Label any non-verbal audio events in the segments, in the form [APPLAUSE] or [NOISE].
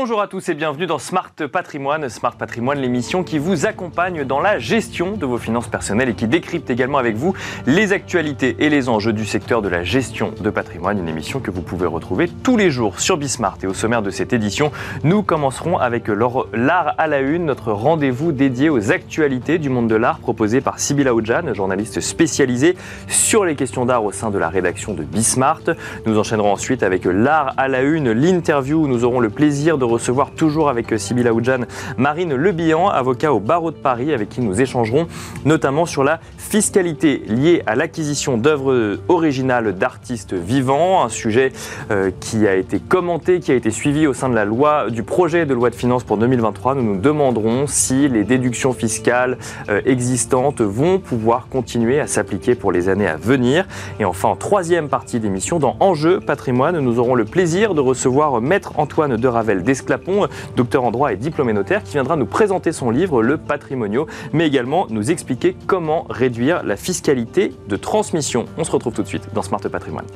Bonjour à tous et bienvenue dans Smart Patrimoine. Smart Patrimoine, l'émission qui vous accompagne dans la gestion de vos finances personnelles et qui décrypte également avec vous les actualités et les enjeux du secteur de la gestion de patrimoine. Une émission que vous pouvez retrouver tous les jours sur Bismart. Et au sommaire de cette édition, nous commencerons avec l'art à la une, notre rendez-vous dédié aux actualités du monde de l'art proposé par Sybilla Oudjan, journaliste spécialisée sur les questions d'art au sein de la rédaction de Bismart. Nous enchaînerons ensuite avec l'art à la une, l'interview où nous aurons le plaisir de recevoir toujours avec Sybilla Oudjan Marine Lebihan, avocat au barreau de Paris, avec qui nous échangerons notamment sur la fiscalité liée à l'acquisition d'œuvres originales d'artistes vivants, un sujet euh, qui a été commenté, qui a été suivi au sein de la loi du projet de loi de finances pour 2023. Nous nous demanderons si les déductions fiscales euh, existantes vont pouvoir continuer à s'appliquer pour les années à venir. Et enfin, en troisième partie d'émission, dans Enjeu patrimoine, nous aurons le plaisir de recevoir Maître Antoine de Ravel Desclapon, docteur en droit et diplômé notaire, qui viendra nous présenter son livre Le Patrimonio, mais également nous expliquer comment réduire la fiscalité de transmission. On se retrouve tout de suite dans Smart Patrimoine.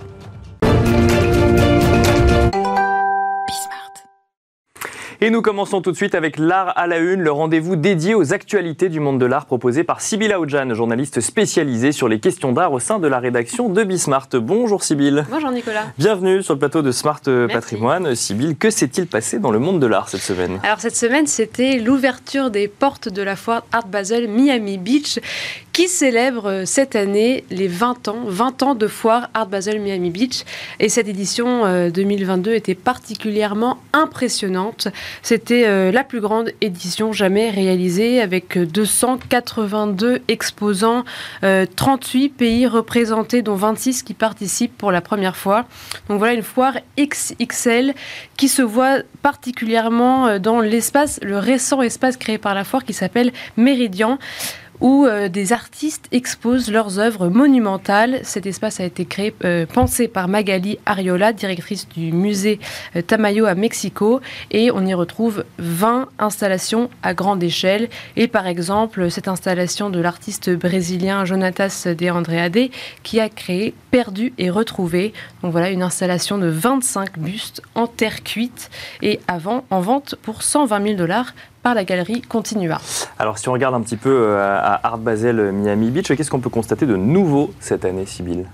Et nous commençons tout de suite avec l'art à la une, le rendez-vous dédié aux actualités du monde de l'art proposé par Sybille Aoudjan, journaliste spécialisée sur les questions d'art au sein de la rédaction de Bismart. Bonjour Sybille. Bonjour Nicolas. Bienvenue sur le plateau de Smart Patrimoine. Sybille, que s'est-il passé dans le monde de l'art cette semaine? Alors cette semaine, c'était l'ouverture des portes de la foire Art Basel Miami Beach qui célèbre cette année les 20 ans, 20 ans de foire Art Basel Miami Beach. Et cette édition 2022 euh, était particulièrement impressionnante. C'était euh, la plus grande édition jamais réalisée avec 282 exposants, 38 euh, pays représentés, dont 26 qui participent pour la première fois. Donc voilà une foire XXL qui se voit particulièrement dans l'espace, le récent espace créé par la foire qui s'appelle Méridian où euh, des artistes exposent leurs œuvres monumentales. Cet espace a été créé, euh, pensé par Magali Ariola, directrice du musée euh, Tamayo à Mexico, et on y retrouve 20 installations à grande échelle. Et par exemple, cette installation de l'artiste brésilien Jonatas de Andreade, qui a créé Perdu et retrouvé. Donc voilà une installation de 25 bustes en terre cuite et avant en vente pour 120 000 dollars par la galerie Continua. Alors si on regarde un petit peu euh, à Art Basel Miami Beach, qu'est-ce qu'on peut constater de nouveau cette année, Sybille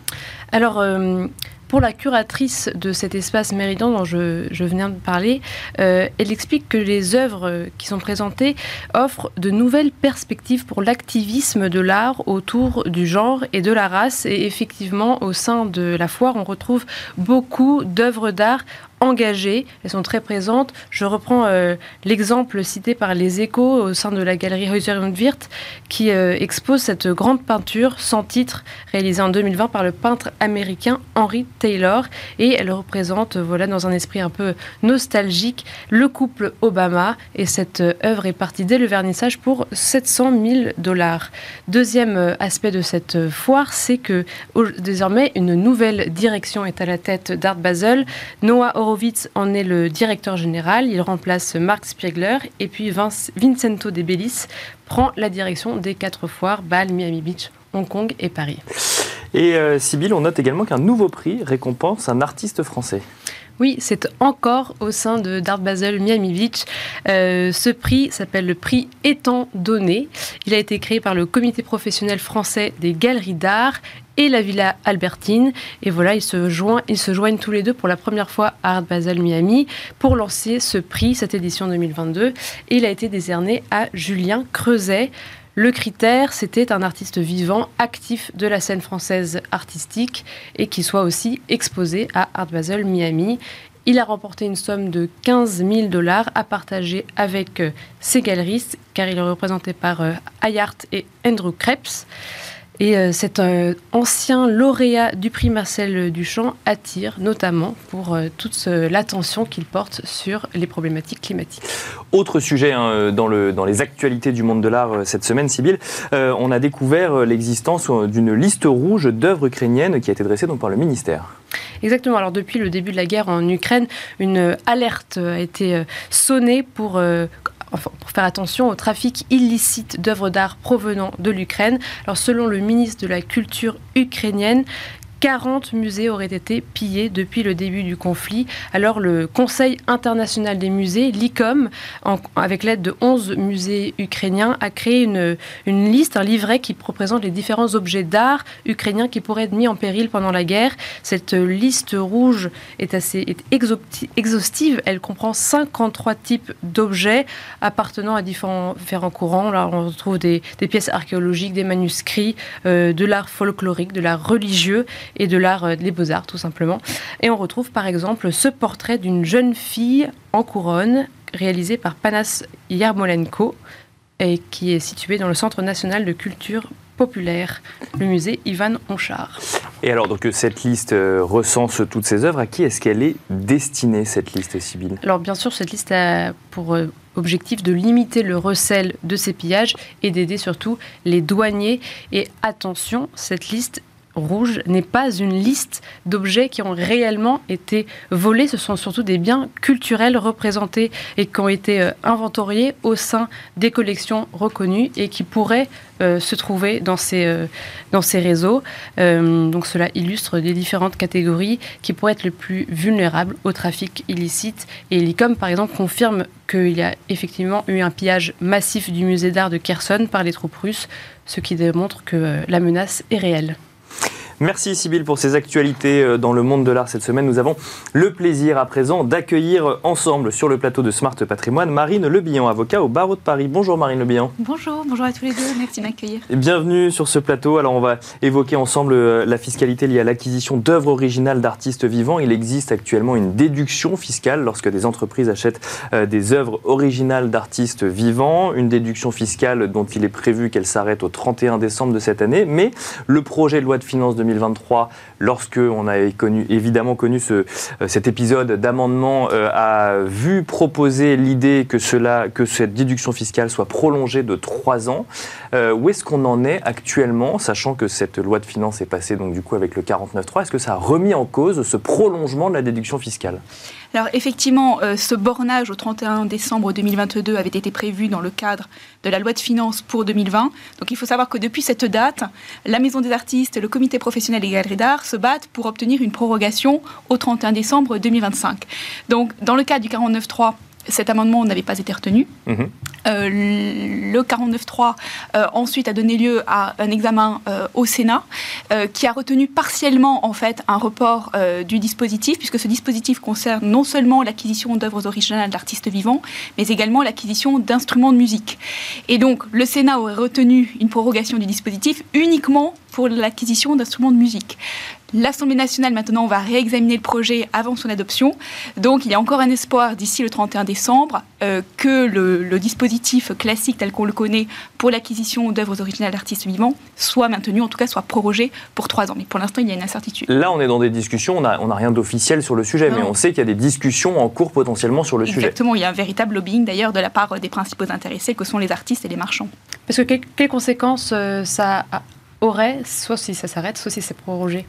Alors, euh, pour la curatrice de cet espace Méridian dont je, je viens de parler, euh, elle explique que les œuvres qui sont présentées offrent de nouvelles perspectives pour l'activisme de l'art autour du genre et de la race. Et effectivement, au sein de la foire, on retrouve beaucoup d'œuvres d'art engagées, elles sont très présentes. Je reprends euh, l'exemple cité par les échos au sein de la galerie Heuser und Wirth qui euh, expose cette grande peinture sans titre réalisée en 2020 par le peintre américain Henry Taylor et elle représente voilà dans un esprit un peu nostalgique le couple Obama et cette euh, œuvre est partie dès le vernissage pour 700 000 dollars. Deuxième aspect de cette foire, c'est que désormais une nouvelle direction est à la tête d'Art Basel. Noah Horowitz en est le directeur général. Il remplace Mark Spiegler. Et puis Vincento De Bellis prend la direction des quatre foires Bâle, Miami Beach, Hong Kong et Paris. Et euh, on note également qu'un nouveau prix récompense un artiste français. Oui, c'est encore au sein de d'Art Basel Miami Beach. Ce prix s'appelle le prix Étant donné. Il a été créé par le comité professionnel français des galeries d'art et la Villa Albertine. Et voilà, ils se, joignent, ils se joignent tous les deux pour la première fois à Art Basel Miami pour lancer ce prix, cette édition 2022. Et il a été décerné à Julien Creuset. Le critère, c'était un artiste vivant, actif de la scène française artistique et qui soit aussi exposé à Art Basel Miami. Il a remporté une somme de 15 000 dollars à partager avec euh, ses galeristes, car il est représenté par euh, Ayart et Andrew Krebs. Et euh, cet ancien lauréat du prix Marcel Duchamp attire notamment pour euh, toute l'attention qu'il porte sur les problématiques climatiques. Autre sujet hein, dans, le, dans, les actualités du monde de l'art euh, cette semaine, Sybille, on a découvert l'existence d'une liste rouge d'œuvres ukrainiennes qui a été dressée donc, par le ministère. Exactement. Alors depuis le début de la guerre en Ukraine, une alerte a été sonnée pour pour faire attention au trafic illicite d'œuvres d'art provenant de l'Ukraine. Alors selon le ministre de la Culture ukrainienne, 40 musées auraient été pillés depuis le début du conflit. Alors le Conseil international des musées, l'ICOM, avec l'aide de 11 musées ukrainiens, a créé une, liste, un livret qui représente les différents objets d'art ukrainiens qui pourraient être mis en péril pendant la guerre. Cette liste rouge est assez exhaustive. Elle comprend 53 types d'objets appartenant à différents, courants. Là, on retrouve des, des pièces archéologiques, des manuscrits, euh, de l'art folklorique, de l'art religieux et de l'art euh, des beaux-arts tout simplement. Et on retrouve par exemple ce portrait d'une jeune fille en couronne réalisé par Panas Yarmolenko et qui est situé dans le Centre national de culture populaire, le musée Ivan Honchar. Et alors, donc, cette liste euh, recense toutes ces œuvres. À qui est-ce qu'elle est destinée, cette liste, Sybille? Alors, bien sûr, cette liste a pour euh, objectif de limiter le recel de ces pillages et d'aider surtout les douaniers. Et attention, cette liste rouge n'est pas une liste d'objets qui ont réellement été volés. Ce sont surtout des biens culturels représentés et qui ont été euh, inventoriés au sein des collections reconnues et qui pourraient euh, se trouver dans ces, euh, réseaux. donc cela illustre les différentes catégories qui pourraient être les plus vulnérables au trafic illicite. Et l'ICOM, par exemple, confirme qu'il y a effectivement eu un pillage massif du musée d'art de Kherson par les troupes russes, ce qui démontre que la menace est réelle. Merci Sybille pour ces actualités euh, dans le monde de l'art cette semaine. Nous avons le plaisir à présent d'accueillir ensemble sur le plateau de Smart Patrimoine Marine Lebillon, avocat au barreau de Paris. Bonjour Marine Lebillon. Bonjour, bonjour à tous les deux, merci de m'accueillir. Bienvenue sur ce plateau. Alors on va évoquer ensemble euh, la fiscalité liée à l'acquisition d'œuvres originales d'artistes vivants. Il existe actuellement une déduction fiscale lorsque des entreprises achètent euh, des œuvres originales d'artistes vivants. Une déduction fiscale dont il est prévu qu'elle s'arrête au 31 décembre de cette année. Mais le projet de loi de finances 2023, lorsque on avait connu, évidemment connu euh, cet épisode d'amendement, euh, a vu proposer l'idée que, cette déduction fiscale soit prolongée de trois ans. Euh, où est-ce qu'on en est actuellement, sachant que cette loi de finances est passée donc du coup avec le 49.3 Est-ce que ça a remis en cause ce prolongement de la déduction fiscale? Alors effectivement, ce bornage au 31 décembre 2022 avait été prévu dans le cadre de la loi de finances pour 2020. Donc il faut savoir que depuis cette date, la Maison des artistes, le comité professionnel des galeries d'art se battent pour obtenir une prorogation au 31 décembre 2025. Donc dans le cadre du 49.3, cet amendement n'avait pas été retenu. Mhm. Euh, le 49.3 euh, ensuite a donné lieu à un examen euh, au Sénat qui a retenu partiellement en fait un report du dispositif puisque ce dispositif concerne non seulement l'acquisition d'œuvres originales d'artistes vivants mais également l'acquisition d'instruments de musique. Et donc le Sénat aurait retenu une prorogation du dispositif uniquement pour l'acquisition d'instruments de musique. L'Assemblée nationale, maintenant, va réexaminer le projet avant son adoption. Donc, il y a encore un espoir d'ici le 31 décembre euh, que le, dispositif classique tel qu'on le connaît pour l'acquisition d'œuvres originales d'artistes vivants soit maintenu, en tout cas soit prorogé pour trois ans. Mais pour l'instant, il y a une incertitude. Là, on est dans des discussions, on n'a on a rien d'officiel sur le sujet, mais on sait qu'il y a des discussions en cours potentiellement sur le sujet. Exactement, il y a un véritable lobbying d'ailleurs de la part des principaux intéressés que sont les artistes et les marchands. Parce que quelles conséquences euh, ça aurait, soit si ça s'arrête, soit si c'est prorogé?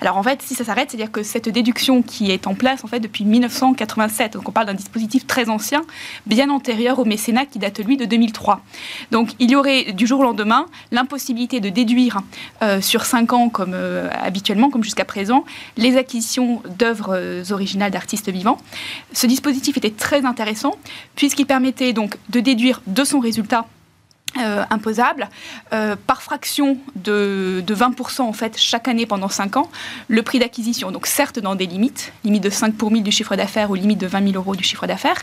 Alors en fait, si ça s'arrête, c'est-à-dire que cette déduction qui est en place en fait depuis 1987, donc on parle d'un dispositif très ancien, bien antérieur au mécénat qui date lui de 2003. Donc il y aurait du jour au lendemain l'impossibilité de déduire euh, sur 5 ans comme euh, habituellement, comme jusqu'à présent, les acquisitions d'œuvres euh, originales d'artistes vivants. Ce dispositif était très intéressant puisqu'il permettait donc de déduire de son résultat euh, imposable euh, par fraction de, 20% en fait chaque année pendant 5 ans le prix d'acquisition. Donc certes dans des limites, limite de 5 pour 1000 du chiffre d'affaires ou limite de 20 000 euros du chiffre d'affaires.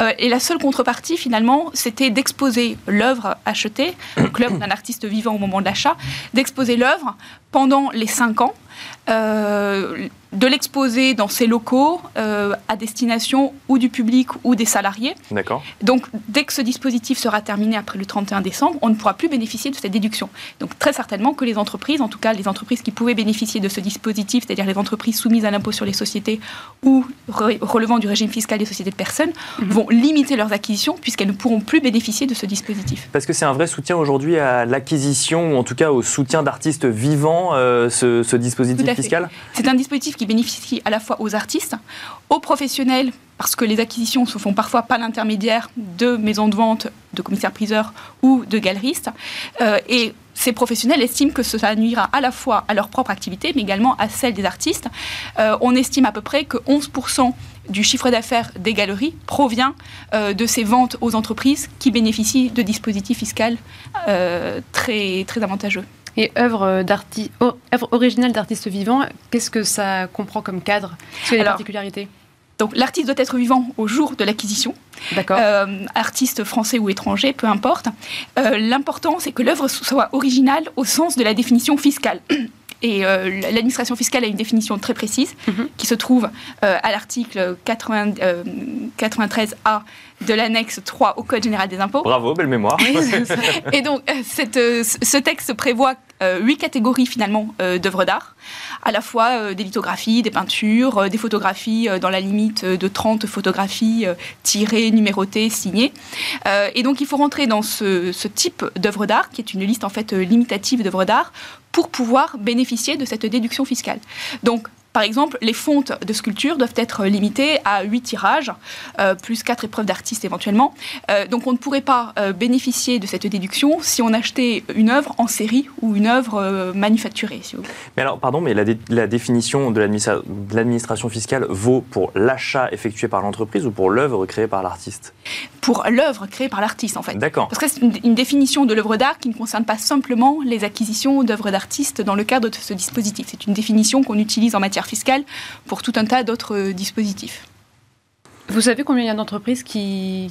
Euh, et la seule contrepartie finalement c'était d'exposer l'œuvre achetée, donc l'œuvre d'un artiste vivant au moment de l'achat, d'exposer l'œuvre pendant les 5 ans de l'exposer dans ses locaux euh, à destination ou du public ou des salariés. D'accord. Donc, dès que ce dispositif sera terminé après le 31 décembre, on ne pourra plus bénéficier de cette déduction. Donc, très certainement que les entreprises, en tout cas les entreprises qui pouvaient bénéficier de ce dispositif, c'est-à-dire les entreprises soumises à l'impôt sur les sociétés ou relevant du régime fiscal des sociétés de personnes, mhm. vont limiter leurs acquisitions puisqu'elles ne pourront plus bénéficier de ce dispositif. Parce que c'est un vrai soutien aujourd'hui à l'acquisition ou en tout cas au soutien d'artistes vivants, euh, ce, ce dispositif dispositif fiscal? C'est un dispositif qui bénéficie à la fois aux artistes, aux professionnels, parce que les acquisitions se font parfois par l'intermédiaire de maisons de vente, de commissaires-priseurs ou de galeristes. Euh, et ces professionnels estiment que cela nuira à la fois à leur propre activité, mais également à celle des artistes. Euh, on estime à peu près que 11% du chiffre d'affaires des galeries provient euh, de ces ventes aux entreprises qui bénéficient de dispositifs fiscaux très, très avantageux. Et œuvre, œuvre originale d'artistes vivants, qu'est-ce que ça comprend comme cadre? Quelles sont les particularités? donc l'artiste doit être vivant au jour de l'acquisition. D'accord. Euh, artiste français ou étranger, peu importe. Euh, l'important, c'est que l'œuvre soit originale au sens de la définition fiscale. [CLEARS THROAT] Et euh, l'administration fiscale a une définition très précise mhm. qui se trouve à l'article 93A de l'annexe 3 au Code général des impôts. Bravo, belle mémoire. [LAUGHS] et donc, cette, ce texte prévoit huit catégories finalement d'œuvres d'art à la fois euh, des lithographies, des peintures, euh, des photographies euh, dans la limite de 30 photographies tirées, numérotées, signées. et donc il faut rentrer dans ce, type d'œuvre d'art, qui est une liste en fait limitative d'œuvres d'art, pour pouvoir bénéficier de cette déduction fiscale. Donc par exemple, les fontes de sculpture doivent être limitées à 8 tirages, euh, plus 4 épreuves d'artistes éventuellement. Euh, donc on ne pourrait pas euh, bénéficier de cette déduction si on achetait une œuvre en série ou une œuvre manufacturée. Mais alors, pardon, mais la, définition de l'administration fiscale vaut pour l'achat effectué par l'entreprise ou pour l'œuvre créée par l'artiste? Pour l'œuvre créée par l'artiste, en fait. D'accord. Parce que c'est une, une, définition de l'œuvre d'art qui ne concerne pas simplement les acquisitions d'œuvres d'artistes dans le cadre de ce dispositif. C'est une définition qu'on utilise en matière fiscale pour tout un tas d'autres dispositifs. Vous savez combien il y a d'entreprises qui,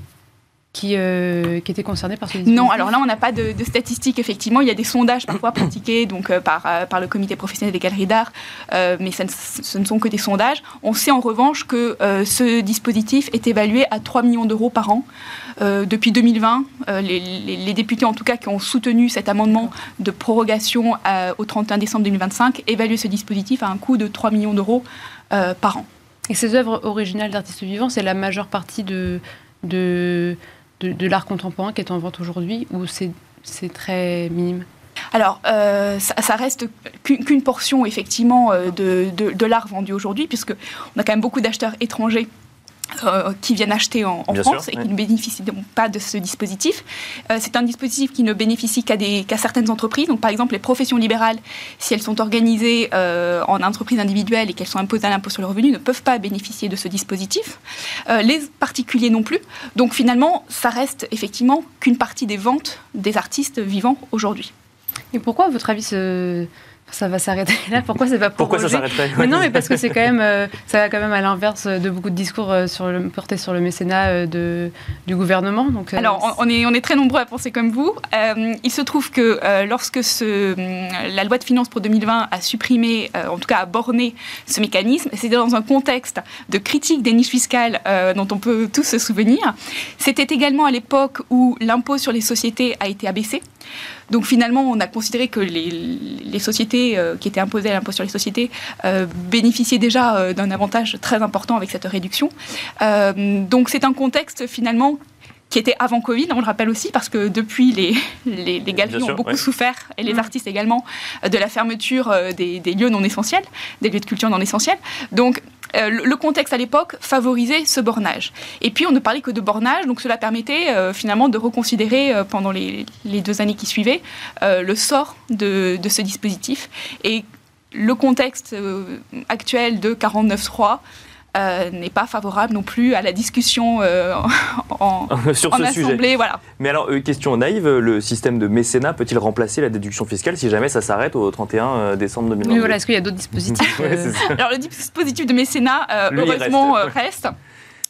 qui, euh, qui, étaient concernées par ce dispositif Non, alors là, on n'a pas de, statistiques, effectivement. Il y a des sondages parfois pratiqués donc, euh, par, par le comité professionnel des galeries d'art, mais ça ne, ce ne sont que des sondages. On sait en revanche que ce dispositif est évalué à 3 millions d'euros par an. depuis 2020, les, les, députés, en tout cas, qui ont soutenu cet amendement de prorogation au 31 décembre 2025, évaluent ce dispositif à un coût de 3 millions d'euros par an. Et ces œuvres originales d'artistes vivants, c'est la majeure partie de, de, de, l'art contemporain qui est en vente aujourd'hui ou c'est très minime? Alors, euh, ça, reste qu'une portion effectivement euh, de, de l'art vendu aujourd'hui, puisque on a quand même beaucoup d'acheteurs étrangers euh, qui viennent acheter en, France et qui ne bénéficient pas de ce dispositif. Euh, c'est un dispositif qui ne bénéficie qu'à certaines entreprises. Donc, par exemple, les professions libérales, si elles sont organisées euh, en entreprises individuelles et qu'elles sont imposées à l'impôt sur le revenu, ne peuvent pas bénéficier de ce dispositif. les particuliers non plus. Donc, finalement, ça reste effectivement qu'une partie des ventes des artistes vivants aujourd'hui. Et pourquoi, à votre avis, ce, ça va s'arrêter [LAUGHS] là. Pourquoi c'est pas Pourquoi ça s'arrêterait mais Non, [LAUGHS] mais parce que c'est quand même, euh, ça va quand même à l'inverse de beaucoup de discours euh, sur le, portés sur le mécénat euh, de, du gouvernement. Donc, Alors, on est, on est très nombreux à penser comme vous. il se trouve que lorsque ce, la loi de finances pour 2020 a supprimé, en tout cas a borné ce mécanisme, c'était dans un contexte de critique des niches fiscales dont on peut tous se souvenir. C'était également à l'époque où l'impôt sur les sociétés a été abaissé. Donc finalement, on a considéré que les, sociétés euh, qui étaient imposées à l'impôt sur les sociétés euh, bénéficiaient déjà euh, d'un avantage très important avec cette réduction. donc c'est un contexte finalement qui était avant Covid, on le rappelle aussi, parce que depuis, les, les, galeries ont beaucoup souffert, et les mmh. artistes également, de la fermeture des, des, lieux non essentiels, des lieux de culture non essentiels. Donc, euh, le contexte à l'époque favorisait ce bornage. Et puis on ne parlait que de bornage, donc cela permettait euh, finalement de reconsidérer euh, pendant les, deux années qui suivaient le sort de, de, ce dispositif. Et le contexte actuel de 49.3 euh, n'est pas favorable non plus à la discussion euh, en, [LAUGHS] Sur ce assemblée. Sujet. Voilà. Mais alors, euh, question naïve, le système de mécénat peut-il remplacer la déduction fiscale si jamais ça s'arrête au 31 décembre 2022 voilà, est-ce qu'il y a d'autres dispositifs [LAUGHS] Alors, le dispositif de mécénat, heureusement, reste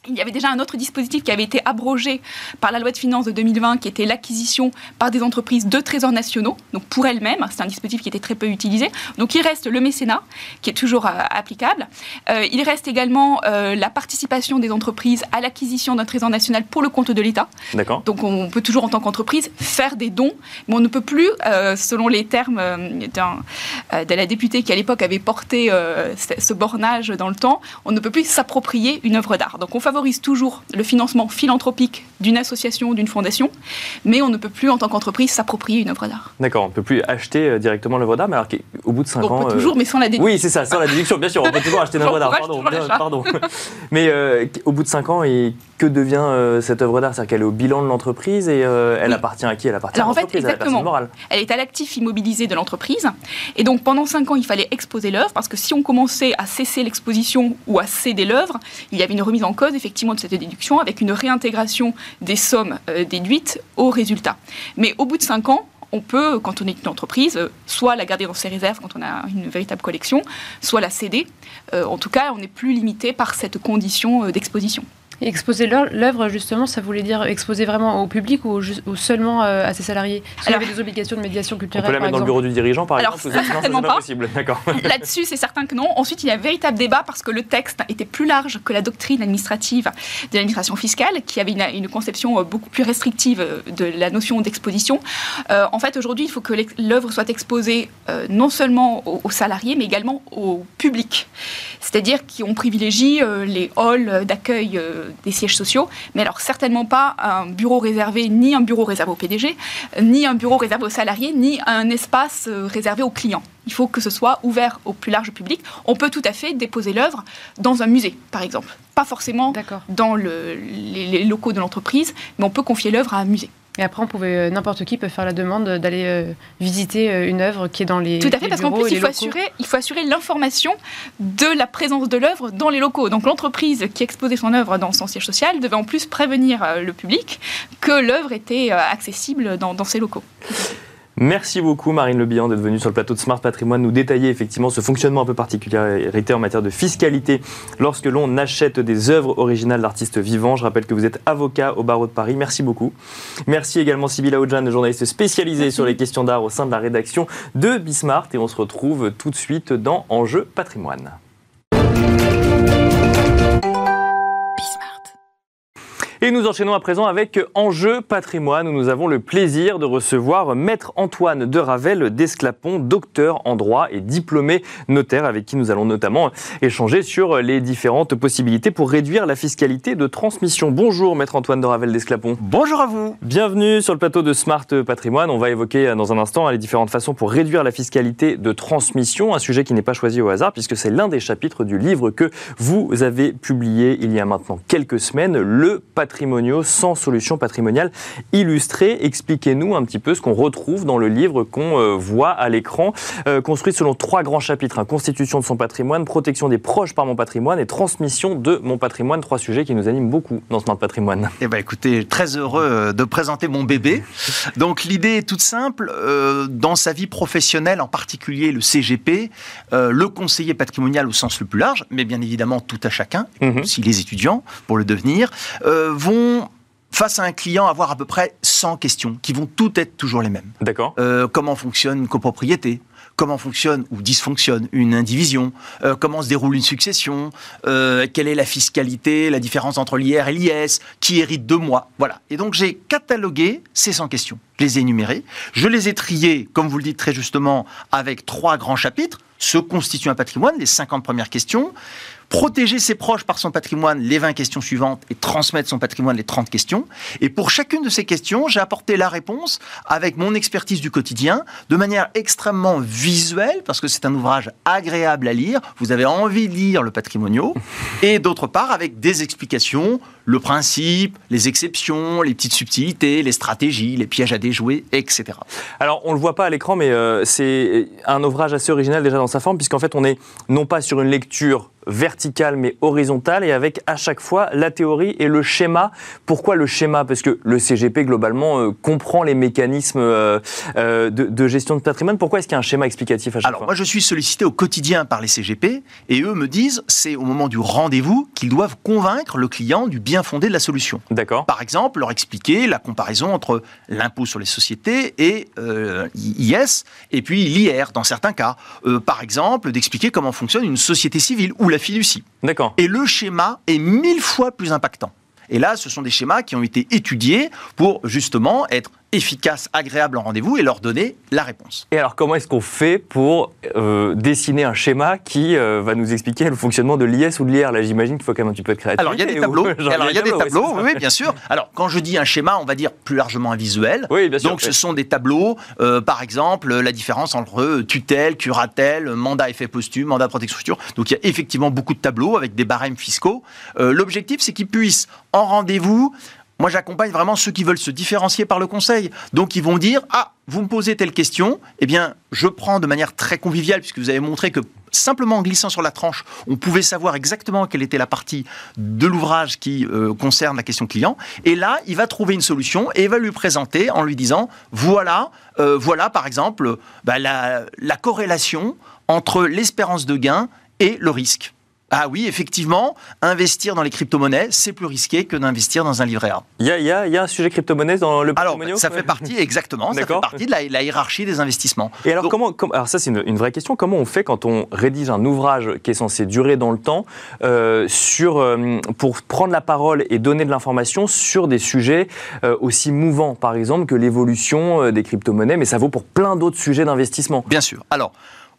il y avait déjà un autre dispositif qui avait été abrogé par la loi de finances de 2020, qui était l'acquisition par des entreprises de trésors nationaux, donc pour elles-mêmes. C'est un dispositif qui était très peu utilisé. Donc il reste le mécénat, qui est toujours euh, applicable. Euh, il reste également euh, la participation des entreprises à l'acquisition d'un trésor national pour le compte de l'État. D'accord. Donc on peut toujours, en tant qu'entreprise, faire des dons, mais on ne peut plus, selon les termes de la députée qui à l'époque avait porté ce bornage dans le temps, on ne peut plus s'approprier une œuvre d'art. Donc on favorise favorise toujours le financement philanthropique d'une association, d'une fondation, mais on ne peut plus, en tant qu'entreprise, s'approprier une œuvre d'art. D'accord, on ne peut plus acheter euh, directement l'œuvre d'art, mais alors au bout de 5 ans... On peut toujours, mais sans la déduction. Oui, c'est ça, sans la déduction, bien sûr, on peut toujours acheter une œuvre d'art, pardon. pardon. [LAUGHS] mais au bout de 5 ans, et que devient cette œuvre d'art? C'est-à-dire qu'elle est au bilan de l'entreprise et elle appartient à qui? Elle appartient à l'entreprise, à la personne morale. Elle est à l'actif immobilisé de l'entreprise, et donc pendant 5 ans, il fallait exposer l'œuvre, parce que si on commençait à cesser l'exposition ou à céder l'œuvre, il y avait une remise en cause effectivement de cette déduction avec une réintégration des sommes euh, déduites au résultat. Mais au bout de 5 ans, on peut, quand on est une entreprise, euh, soit la garder dans ses réserves quand on a une véritable collection, soit la céder. Euh, en tout cas, on n'est plus limité par cette condition d'exposition exposer l'œuvre, justement, ça voulait dire exposer vraiment au public ou, seulement euh, à ses salariés? Il y avait des obligations de médiation culturelle. On peut la mettre dans le bureau du dirigeant, par Alors, exemple certainement pas. [LAUGHS] Là-dessus, c'est certain que non. Ensuite, il y a un véritable débat parce que le texte était plus large que la doctrine administrative de l'administration fiscale, qui avait une, conception euh, beaucoup plus restrictive euh, de la notion d'exposition. en fait, aujourd'hui, il faut que l'œuvre soit exposée non seulement aux, salariés, mais également au public. C'est-à-dire qu'on privilégie les halls d'accueil des sièges sociaux, mais alors certainement pas un bureau réservé, ni un bureau réservé au PDG, ni un bureau réservé aux salariés, ni un espace euh, réservé aux clients. Il faut que ce soit ouvert au plus large public. On peut tout à fait déposer l'œuvre dans un musée, par exemple. Pas forcément dans les locaux de l'entreprise, mais on peut confier l'œuvre à un musée. Et après, on pouvait, euh, n'importe qui peut faire la demande d'aller euh, visiter euh, une œuvre qui est dans les Tout à fait, parce qu'en plus, il faut, assurer, il faut assurer l'information de la présence de l'œuvre dans les locaux. Donc l'entreprise qui exposait son œuvre dans son siège social devait en plus prévenir le public que l'œuvre était accessible dans, dans ses locaux. Merci beaucoup Marine Le Bihan d'être venue sur le plateau de Smart Patrimoine nous détailler effectivement ce fonctionnement un peu particulier en matière de fiscalité lorsque l'on achète des œuvres originales d'artistes vivants. Je rappelle que vous êtes avocat au barreau de Paris. Merci beaucoup. Merci également Sybilla Oudjan, journaliste spécialisée sur les questions d'art au sein de la rédaction de Bismart et on se retrouve tout de suite dans Enjeu Patrimoine. Et nous enchaînons à présent avec Enjeu patrimoine où nous avons le plaisir de recevoir Maître Antoine de Ravel d'Esclapon, docteur en droit et diplômé notaire, avec qui nous allons notamment échanger sur les différentes possibilités pour réduire la fiscalité de transmission. Bonjour Maître Antoine de Ravel d'Esclapon. Bonjour à vous. Bienvenue sur le plateau de Smart Patrimoine. On va évoquer dans un instant les différentes façons pour réduire la fiscalité de transmission, un sujet qui n'est pas choisi au hasard puisque c'est l'un des chapitres du livre que vous avez publié il y a maintenant quelques semaines, le patrimoine patrimoniaux sans solution patrimoniale illustrée. Expliquez-nous un petit peu ce qu'on retrouve dans le livre qu'on euh, voit à l'écran, euh, construit selon trois grands chapitres hein. constitution de son patrimoine, protection des proches par mon patrimoine et transmission de mon patrimoine. Trois sujets qui nous animent beaucoup dans Smart Patrimoine. Eh bien, écoutez, très heureux euh, de présenter mon bébé. Donc, l'idée est toute simple. dans sa vie professionnelle, en particulier le CGP, le conseiller patrimonial au sens le plus large, mais bien évidemment tout à chacun, mhm. aussi les étudiants pour le devenir, vont face à un client avoir à peu près 100 questions qui vont toutes être toujours les mêmes. D'accord. Euh, comment fonctionne une copropriété? Comment fonctionne ou dysfonctionne une indivision? Euh, Comment se déroule une succession? Euh, Quelle est la fiscalité, la différence entre l'IR et l'IS Qui hérite de moi? Voilà. Et donc j'ai catalogué ces 100 questions. Je les ai énumérées. Je les ai triées, comme vous le dites très justement, avec trois grands chapitres. Se constitue un patrimoine, les 50 premières questions protéger ses proches par son patrimoine, les 20 questions suivantes, et transmettre son patrimoine, les 30 questions. Et pour chacune de ces questions, j'ai apporté la réponse avec mon expertise du quotidien, de manière extrêmement visuelle, parce que c'est un ouvrage agréable à lire. Vous avez envie de lire le patrimonio. [LAUGHS] Et d'autre part, avec des explications, le principe, les exceptions, les petites subtilités, les stratégies, les pièges à déjouer, etc. Alors, on ne le voit pas à l'écran, mais euh, c'est un ouvrage assez original déjà dans sa forme, puisqu'en fait, on est non pas sur une lecture verticale mais horizontale et avec à chaque fois la théorie et le schéma. Pourquoi le schéma? Parce que le CGP globalement euh, comprend les mécanismes euh, euh, de, gestion de patrimoine. Pourquoi est-ce qu'il y a un schéma explicatif à chaque Alors, fois? moi je suis sollicité au quotidien par les CGP et eux me disent c'est au moment du rendez-vous qu'ils doivent convaincre le client du bien fondé de la solution. D'accord. Par exemple, leur expliquer la comparaison entre l'impôt sur les sociétés et IS et puis l'IR dans certains cas. par exemple, d'expliquer comment fonctionne une société civile ou la fiducie. D'accord. Et le schéma est mille fois plus impactant. Et là, ce sont des schémas qui ont été étudiés pour justement être efficace, agréable en rendez-vous et leur donner la réponse. Et alors, comment est-ce qu'on fait pour euh, dessiner un schéma qui euh, va nous expliquer le fonctionnement de l'IS ou de l'IR? Là, j'imagine qu'il faut quand même un petit peu de créativité. Alors, il y a des tableaux. [LAUGHS] Alors, il y a des tableaux, oui, bien sûr. Alors, quand je dis un schéma, on va dire plus largement un visuel. Oui, bien sûr. Donc, ce sont des tableaux, euh, par exemple, la différence entre tutelle, curatelle, mandat effet posthume, mandat protection future. Donc, il y a effectivement beaucoup de tableaux avec des barèmes fiscaux. L'objectif, c'est qu'ils puissent, en rendez-vous, moi, j'accompagne vraiment ceux qui veulent se différencier par le conseil. Donc, ils vont dire Ah, vous me posez telle question, eh bien, je prends de manière très conviviale, puisque vous avez montré que simplement en glissant sur la tranche, on pouvait savoir exactement quelle était la partie de l'ouvrage qui euh, concerne la question client. Et là, il va trouver une solution et va lui présenter en lui disant Voilà, euh, voilà par exemple, bah, la, la corrélation entre l'espérance de gain et le risque. Ah oui, effectivement, investir dans les crypto-monnaies, c'est plus risqué que d'investir dans un livret A. Il y a, un sujet crypto-monnaie dans le Alors, ça fait partie, exactement, ça fait partie de la, hiérarchie des investissements. Et alors, comment, alors ça, c'est une, vraie question. Comment on fait quand on rédige un ouvrage qui est censé durer dans le temps euh, sur, euh, pour prendre la parole et donner de l'information sur des sujets euh, aussi mouvants, par exemple, que l'évolution des crypto-monnaies, mais ça vaut pour plein d'autres sujets d'investissement Bien sûr. Alors,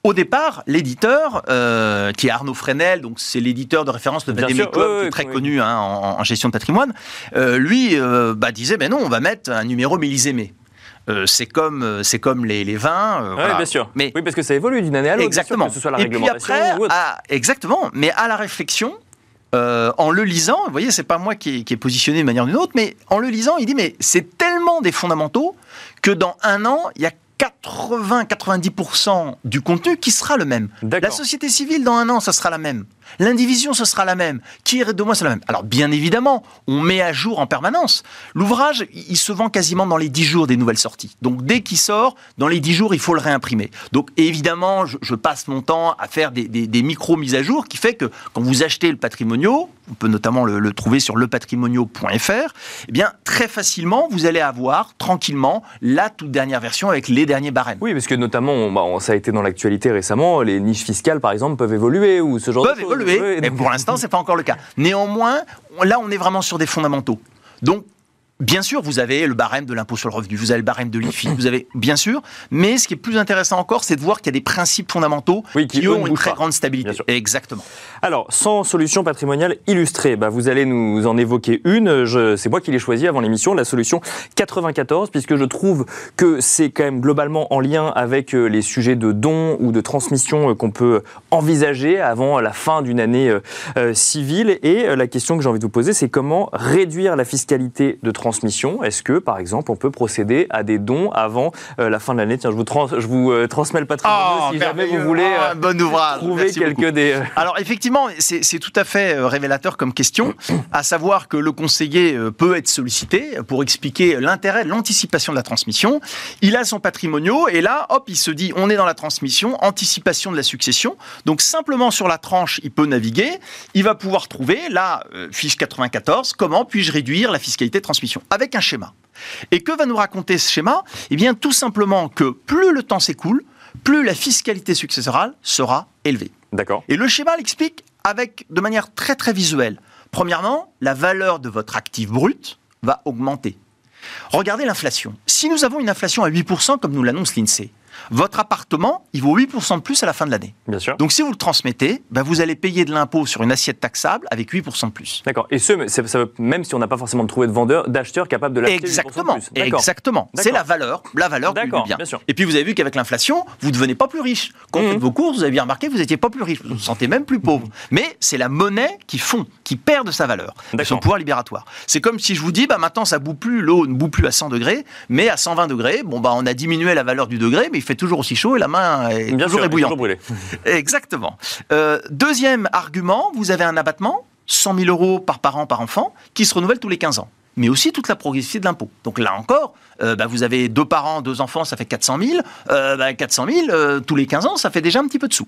au départ, l'éditeur, euh, qui est Arnaud Fresnel, donc c'est l'éditeur de référence de qui est très connu hein, en, gestion de patrimoine, euh, lui euh, bah, disait, ben non, on va mettre un numéro millésimé. c'est comme c'est comme les, vins. oui, bien sûr. Mais oui, parce que ça évolue d'une année à l'autre. Exactement. que ce soit la Et puis après, exactement. Mais à la réflexion, en le lisant, vous voyez, c'est pas moi qui qui est positionné de manière ou d'une autre, mais en le lisant, il dit mais c'est tellement des fondamentaux que dans un an, il y a 80-90% du contenu qui sera le même. La société civile, dans un an, ça sera la même. L'indivision, ce sera la même. Qui est de moi, c'est la même. Alors, bien évidemment, on met à jour en permanence. L'ouvrage, il se vend quasiment dans les 10 jours des nouvelles sorties. Donc, dès qu'il sort, dans les 10 jours, il faut le réimprimer. Donc, évidemment, je, passe mon temps à faire des, micro-mises à jour qui fait que quand vous achetez le patrimonio, on peut notamment le, trouver sur lepatrimonio.fr, eh bien, très facilement, vous allez avoir tranquillement la toute dernière version avec les derniers Oui, parce que notamment, bah, ça a été dans l'actualité récemment, les niches fiscales, par exemple, peuvent évoluer ou ce genre de choses mais pour l'instant, ce n'est pas encore le cas. Néanmoins, là, on est vraiment sur des fondamentaux. Donc, Bien sûr, vous avez le barème de l'impôt sur le revenu, vous avez le barème de l'IFI, vous avez bien sûr, mais ce qui est plus intéressant encore, c'est de voir qu'il y a des principes fondamentaux qui, ont une très grande stabilité. Exactement. Alors, sans solution patrimoniale illustrée, bah, vous allez nous en évoquer une. C'est moi qui l'ai choisie avant l'émission, la solution 94, puisque je trouve que c'est quand même globalement en lien avec euh, les sujets de dons ou de transmission euh, qu'on peut envisager avant la fin d'une année euh, civile. Et la question que j'ai envie de vous poser, c'est comment réduire la fiscalité de transmission transmission. Est-ce que, par exemple, on peut procéder à des dons avant euh, la fin de l'année? Tiens, je vous, je vous euh, transmets le patrimoine oh, si jamais vous voulez oh, bon ouvrage. trouver quelques des... Alors, effectivement, c'est tout à fait révélateur comme question, [CLEARS THROAT] à savoir que le conseiller peut être sollicité pour expliquer l'intérêt de l'anticipation de la transmission. Il a son patrimonio et là, hop, il se dit, on est dans la transmission, anticipation de la succession. Donc, simplement sur la tranche, il peut naviguer. Il va pouvoir trouver, là, fiche 94, comment puis-je réduire la fiscalité de transmission? Avec un schéma. Et que va nous raconter ce schéma? Eh bien, tout simplement que plus le temps s'écoule, plus la fiscalité successorale sera élevée. D'accord. Et le schéma l'explique avec de manière très très visuelle. Premièrement, la valeur de votre actif brut va augmenter. Regardez l'inflation. Si nous avons une inflation à 8%, comme nous l'annonce l'INSEE, votre appartement, il vaut 8% de plus à la fin de l'année. Bien sûr. Donc si vous le transmettez, ben, vous allez payer de l'impôt sur une assiette taxable avec 8% de plus. D'accord. Et ce, même si on n'a pas forcément trouvé de vendeur, d'acheteur capable de l'acheter Exactement. De plus. Exactement. C'est la valeur, la valeur du bien. bien sûr. Et puis vous avez vu qu'avec l'inflation, vous ne devenez pas plus riche. Quand vous mmh. faites vos courses, vous avez bien remarqué que vous n'étiez pas plus riche. Vous vous sentez même plus pauvre. Mmh. Mais c'est la monnaie qui fond, qui perd de sa valeur, de son pouvoir libératoire. C'est comme si je vous dis, bah, maintenant ça boue plus, l'eau ne boue plus à 100 degrés, mais à 120 degrés, bon, bah, on a diminué la valeur du degré, mais il fait toujours aussi chaud et la main est toujours ébouillante. [LAUGHS] Exactement. Euh, deuxième argument, vous avez un abattement, 100 000 euros par parent par enfant, qui se renouvelle tous les 15 ans mais aussi toute la progressivité de l'impôt. Donc là encore, euh, bah, vous avez deux parents, deux enfants, ça fait 400 000. Euh, bah, 400 000, tous les 15 ans, ça fait déjà un petit peu de sous.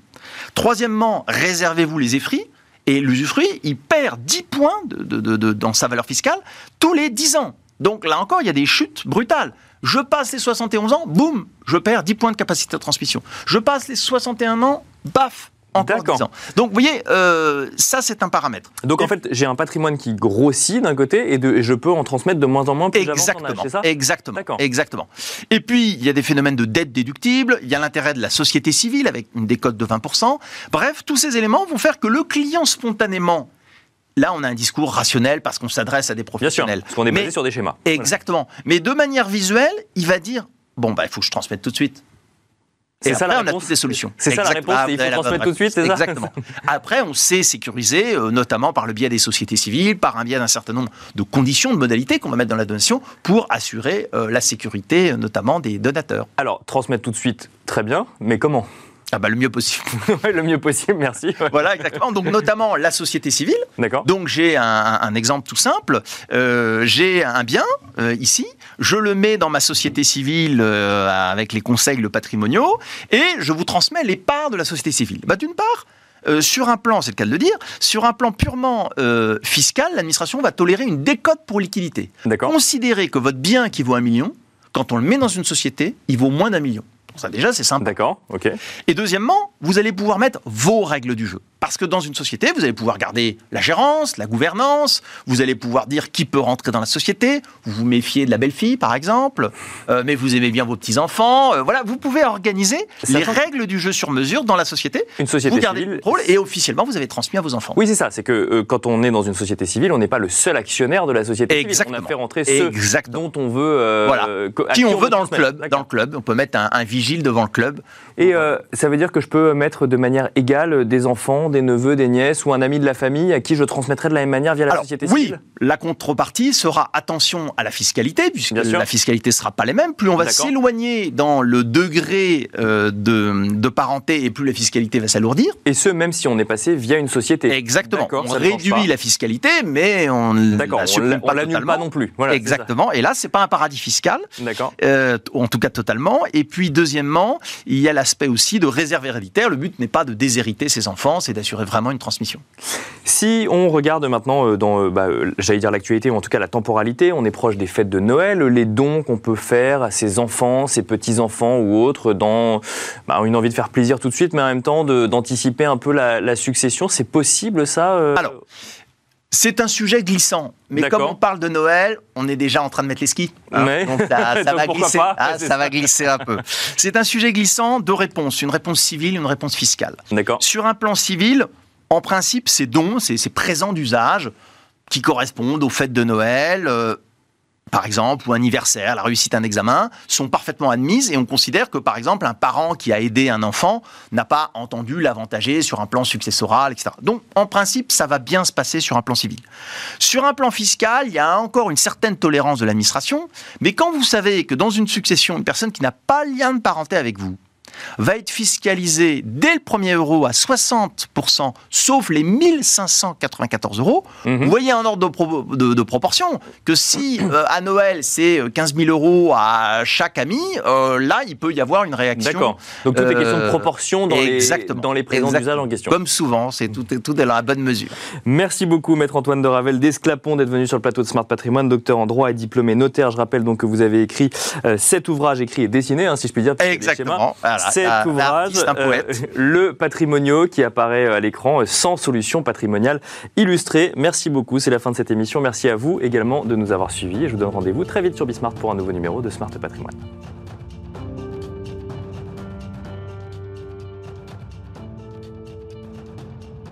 Troisièmement, réservez-vous les effris. Et l'usufruit, il perd 10 points de, dans sa valeur fiscale tous les 10 ans. Donc là encore, il y a des chutes brutales. Je passe les 71 ans, boum, je perds 10 points de capacité de transmission. Je passe les 61 ans, baf, encore D'accord. 10 ans. Donc, vous voyez, euh, ça, c'est un paramètre. Donc en fait, j'ai un patrimoine qui grossit d'un côté et, de, et je peux en transmettre de moins en moins plus j'avance en âge, Exactement. ça? Exactement. Exactement. Et puis, il y a des phénomènes de dette déductible, il y a l'intérêt de la société civile avec une décote de 20%. Bref, tous ces éléments vont faire que le client spontanément, là, on a un discours rationnel parce qu'on s'adresse à des Bien sûr, professionnels. parce qu'on est basé Mais- sur des schémas. Voilà. Exactement. Mais de manière visuelle, il va dire bon, bah, il faut que je transmette tout de suite. C'est Et ça la on a réponse toutes les solutions. C'est ça la réponse, Ah, il faut bonne transmettre tout de suite, Exactement. [LAUGHS] Après, on sait sécuriser, euh, notamment par le biais des sociétés civiles, par un biais d'un certain nombre de conditions, de modalités qu'on va mettre dans la donation pour assurer euh, la sécurité, euh, notamment des donateurs. Alors, transmettre tout de suite, très bien, mais comment? Ah bah, le mieux possible. [LAUGHS] Le mieux possible, merci. Ouais. voilà, exactement. Donc, notamment la société civile. D'accord Donc j'ai un, un exemple tout simple. Euh, j'ai un bien euh, ici, je le mets dans ma société civile euh, avec les conseils le patrimoniaux et je vous transmets les parts de la société civile. Bah, D'une part, euh, sur un plan, c'est le cas de le dire, sur un plan purement euh, fiscal, l'administration va tolérer une décote pour liquidité. D'accord. Considérez que votre bien qui vaut un million, quand on le met dans une société, il vaut moins d'un million. Ça déjà, c'est simple. D'accord, ok. Et deuxièmement, vous allez pouvoir mettre vos règles du jeu. Parce que dans une société, vous allez pouvoir garder la gérance, la gouvernance, vous allez pouvoir dire qui peut rentrer dans la société, vous vous méfiez de la belle-fille par exemple, euh, mais vous aimez bien vos petits-enfants. euh, voilà, vous pouvez organiser Ça les règles du jeu sur mesure dans la société. Une société vous gardez civile. le contrôle et officiellement, vous avez transmis à vos enfants. Oui, c'est ça. C'est que euh, quand on est dans une société civile, on n'est pas le seul actionnaire de la société civile. On Exactement. a fait rentrer ceux Exactement. dont on veut. Voilà. Qui on veut dans le club, dans le club, on peut mettre un, un vigile devant le club. Et ça veut dire que je peux mettre de manière égale des enfants, des neveux, des nièces ou un ami de la famille à qui je transmettrai de la même manière via la Alors, société oui, civile la contrepartie sera attention à la fiscalité, puisque Bien sûr. la fiscalité sera pas les mêmes. Plus on va s'éloigner dans le degré euh, de, de parenté, et plus la fiscalité va s'alourdir. Et ce, même si on est passé via une société. Exactement. On ne réduit la fiscalité, mais on ne l'annule pas non plus. Voilà, Exactement. Et là, c'est pas un paradis fiscal. D'accord. euh, en tout cas totalement. Et puis, deuxièmement, il y a l'aspect aussi de réserve héréditaire. Le but n'est pas de déshériter ses enfants, c'est d'assurer vraiment une transmission. Si on regarde maintenant euh, dans, euh, bah, euh, j'allais dire l'actualité, ou en tout cas la temporalité, on est proche des fêtes de Noël, les dons qu'on peut faire à ses enfants, ses petits-enfants ou autres, dans bah, une envie de faire plaisir tout de suite, mais en même temps d'anticiper un peu la, la succession, c'est possible ça Alors, C'est un sujet glissant, mais comme on parle de Noël, on est déjà en train de mettre les skis. hein. Donc là, [LAUGHS] ça Donc va pourquoi glisser. pas Ah, Ouais, c'est ça ça. va glisser un peu. C'est un sujet glissant, deux réponses, une réponse civile, une réponse fiscale. D'accord. Sur un plan civil, en principe, ces dons, ces, ces présents d'usage qui correspondent aux fêtes de Noël, euh, par exemple, ou anniversaire, la réussite d'un examen, sont parfaitement admises et on considère que, par exemple, un parent qui a aidé un enfant n'a pas entendu l'avantager sur un plan successoral, etc. Donc, en principe, ça va bien se passer sur un plan civil. Sur un plan fiscal, il y a encore une certaine tolérance de l'administration, mais quand vous savez que dans une succession, une personne qui n'a pas lien de parenté avec vous va être fiscalisée dès le premier euro à 60%, sauf les 1594 euros, Mhm. vous voyez un ordre de, pro- de- de proportion que si [COUGHS] euh, à Noël c'est euh, 15 000 euros à chaque ami, euh, là il peut y avoir une réaction. D'accord. Donc tout est question de Euh, proportion dans les, dans les présents d'usage en question. Comme souvent, c'est tout, tout est dans la bonne mesure. Merci beaucoup, Maître Antoine de Ravel d'Esclapon, d'être venu sur le plateau de Smart Patrimoine, docteur en droit et diplômé notaire. Je rappelle donc que vous avez écrit euh, cet ouvrage écrit et dessiné, hein, si je puis dire. Exactement. Voilà. Cet ouvrage, artiste, un euh, le patrimonio, qui apparaît euh, à l'écran, euh, sans solution patrimoniale illustrée. Merci beaucoup, c'est la fin de cette émission. Merci à vous également de nous avoir suivis. Et je vous donne rendez-vous très vite sur Bismart pour un nouveau numéro de Smart Patrimoine.